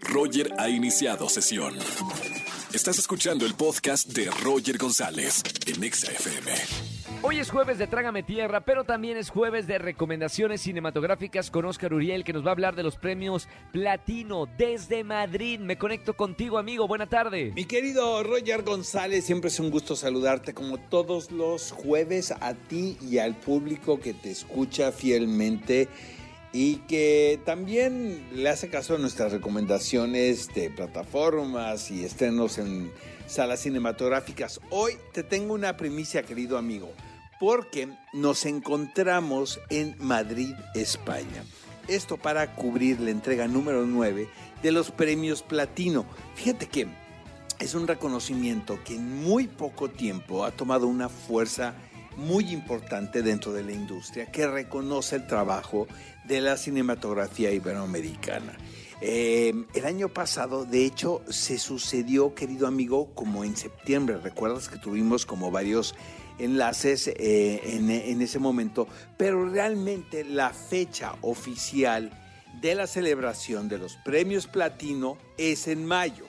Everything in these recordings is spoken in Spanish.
Roger ha iniciado sesión. Estás escuchando el podcast de Roger González en XFM. Hoy es jueves de Trágame Tierra, pero también es jueves de recomendaciones cinematográficas con Oscar Uriel, que nos va a hablar de los premios Platino desde Madrid. Me conecto contigo, amigo. Buena tarde. Mi querido Roger González, siempre es un gusto saludarte como todos los jueves a ti y al público que te escucha fielmente y que también le hace caso a nuestras recomendaciones de plataformas y estrenos en salas cinematográficas. Hoy te tengo una primicia, querido amigo, porque nos encontramos en Madrid, España. Esto para cubrir la entrega número 9 de los premios Platino. Fíjate que es un reconocimiento que en muy poco tiempo ha tomado una fuerza muy importante dentro de la industria que reconoce el trabajo de la cinematografía iberoamericana. Eh, el año pasado, de hecho, se sucedió, querido amigo, como en septiembre. Recuerdas que tuvimos como varios enlaces eh, en, en ese momento, pero realmente la fecha oficial de la celebración de los premios platino es en mayo.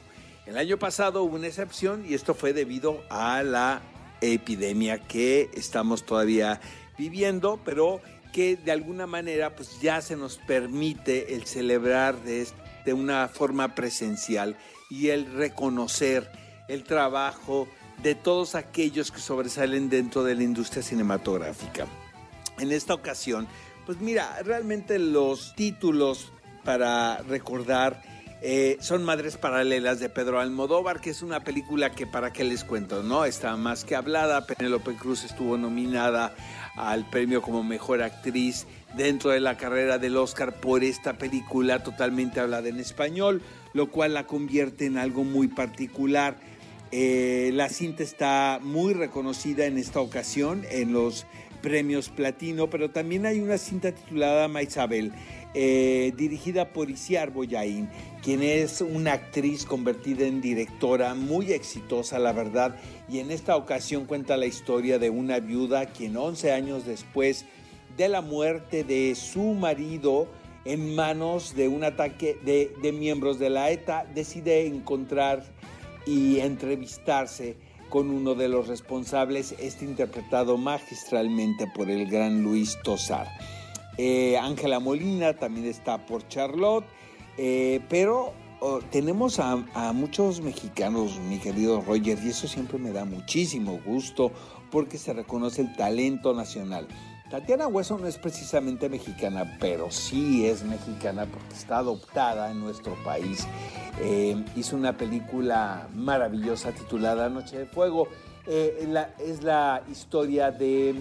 El año pasado hubo una excepción y esto fue debido a la epidemia que estamos todavía viviendo, pero que de alguna manera pues ya se nos permite el celebrar de, de una forma presencial y el reconocer el trabajo de todos aquellos que sobresalen dentro de la industria cinematográfica. En esta ocasión, pues mira, realmente los títulos para recordar eh, son Madres Paralelas de Pedro Almodóvar, que es una película que para qué les cuento, ¿no? Está más que hablada. Penélope Cruz estuvo nominada al premio como mejor actriz dentro de la carrera del Oscar por esta película totalmente hablada en español, lo cual la convierte en algo muy particular. Eh, la cinta está muy reconocida en esta ocasión en los premios platino, pero también hay una cinta titulada Maisabel, eh, dirigida por Isiar Boyain, quien es una actriz convertida en directora muy exitosa, la verdad, y en esta ocasión cuenta la historia de una viuda quien 11 años después de la muerte de su marido en manos de un ataque de, de miembros de la ETA, decide encontrar y entrevistarse con uno de los responsables, este interpretado magistralmente por el gran Luis Tosar. Eh, Ángela Molina también está por Charlotte, eh, pero oh, tenemos a, muchos mexicanos, mi querido Roger, y eso siempre me da muchísimo gusto porque se reconoce el talento nacional. Tatiana Hueso no es precisamente mexicana, pero sí es mexicana porque está adoptada en nuestro país. Eh, hizo una película maravillosa titulada Noche de Fuego. es la historia de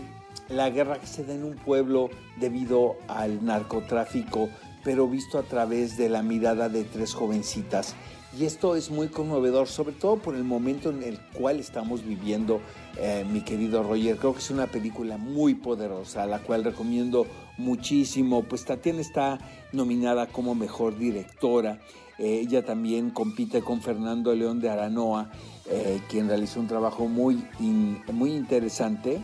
la guerra que se da en un pueblo debido al narcotráfico, pero visto a través de la mirada de tres jovencitas. Y esto es muy conmovedor, sobre todo por el momento en el cual estamos viviendo, eh, mi querido Roger. Creo que es una película muy poderosa, la cual recomiendo muchísimo. Pues Tatiana está nominada como mejor directora. Eh, ella también compite con Fernando León de Aranoa, eh, quien realizó un trabajo muy, muy interesante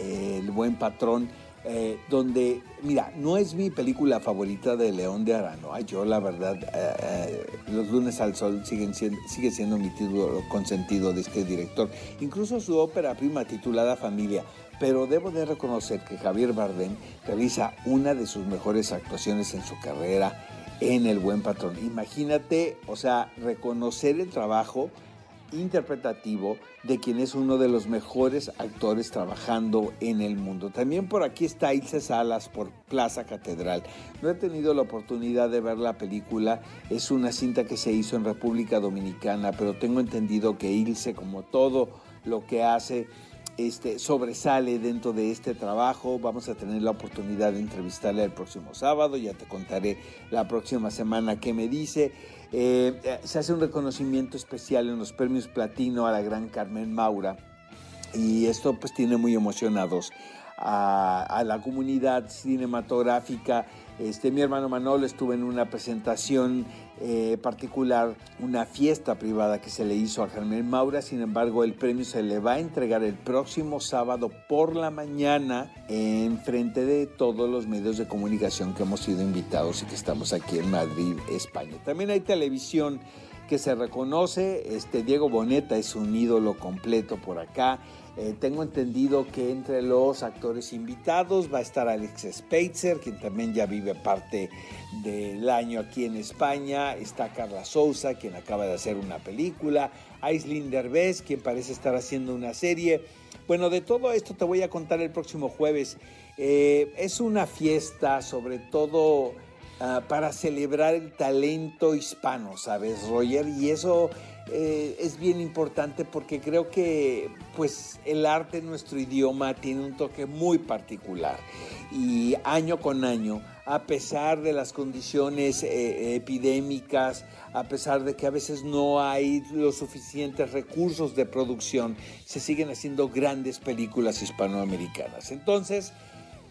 el buen patrón, eh, donde, mira, no es mi película favorita de León de Arano. Yo, la verdad, eh, eh, Los lunes al sol siguen siendo, sigue siendo mi título consentido de este director. Incluso su ópera prima titulada Familia. Pero debo de reconocer que Javier Bardem realiza una de sus mejores actuaciones en su carrera en El Buen Patrón. Imagínate, o sea, reconocer el trabajo interpretativo de quien es uno de los mejores actores trabajando en el mundo. También por aquí está Ilse Salas por Plaza Catedral. No he tenido la oportunidad de ver la película, es una cinta que se hizo en República Dominicana, pero tengo entendido que Ilse, como todo lo que hace, este, sobresale dentro de este trabajo. Vamos a tener la oportunidad de entrevistarle el próximo sábado, ya te contaré la próxima semana qué me dice. Eh, se hace un reconocimiento especial en los premios Platino a la gran Carmen Maura y esto pues tiene muy emocionados a, la comunidad cinematográfica Este, mi hermano Manolo estuvo en una presentación eh, particular, una fiesta privada que se le hizo a Germán Maura, sin embargo el premio se le va a entregar el próximo sábado por la mañana en frente de todos los medios de comunicación que hemos sido invitados y que estamos aquí en Madrid, España. También hay televisión que se reconoce, este Diego Boneta es un ídolo completo por acá. Eh, tengo entendido que entre los actores invitados va a estar Alex Speitzer, quien también ya vive parte del año aquí en España. Está Carla Souza, quien acaba de hacer una película. Aislinn Derbez, quien parece estar haciendo una serie. Bueno, de todo esto te voy a contar el próximo jueves. Eh, es una fiesta, sobre todo Ah, para celebrar el talento hispano, ¿sabes, Roger? Y eso eh, es bien importante porque creo que pues el arte en nuestro idioma tiene un toque muy particular y año con año, a pesar de las condiciones eh, epidémicas, a pesar de que a veces no hay los suficientes recursos de producción, se siguen haciendo grandes películas hispanoamericanas. Entonces,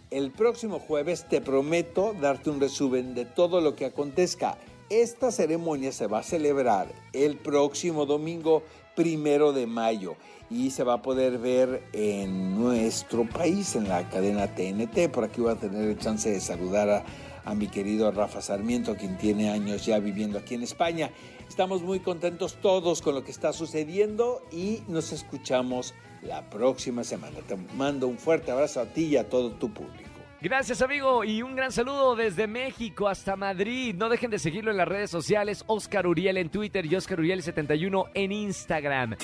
el próximo jueves te prometo darte un resumen de todo lo que acontezca. Esta ceremonia se va a celebrar el próximo domingo primero de mayo y se va a poder ver en nuestro país, en la cadena TNT. Por aquí voy a tener el chance de saludar a, a mi querido Rafa Sarmiento, quien tiene años ya viviendo aquí en España. Estamos muy contentos todos con lo que está sucediendo y nos escuchamos la próxima semana. Te mando un fuerte abrazo a ti y a todo tu público. Gracias amigo y un gran saludo desde México hasta Madrid. No dejen de seguirlo en las redes sociales, Oscar Uriel en Twitter y Oscar Uriel71 en Instagram.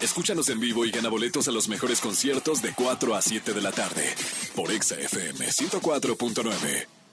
Escúchanos en vivo y gana boletos a los mejores conciertos de 4 a 7 de la tarde por Exa FM 104.9.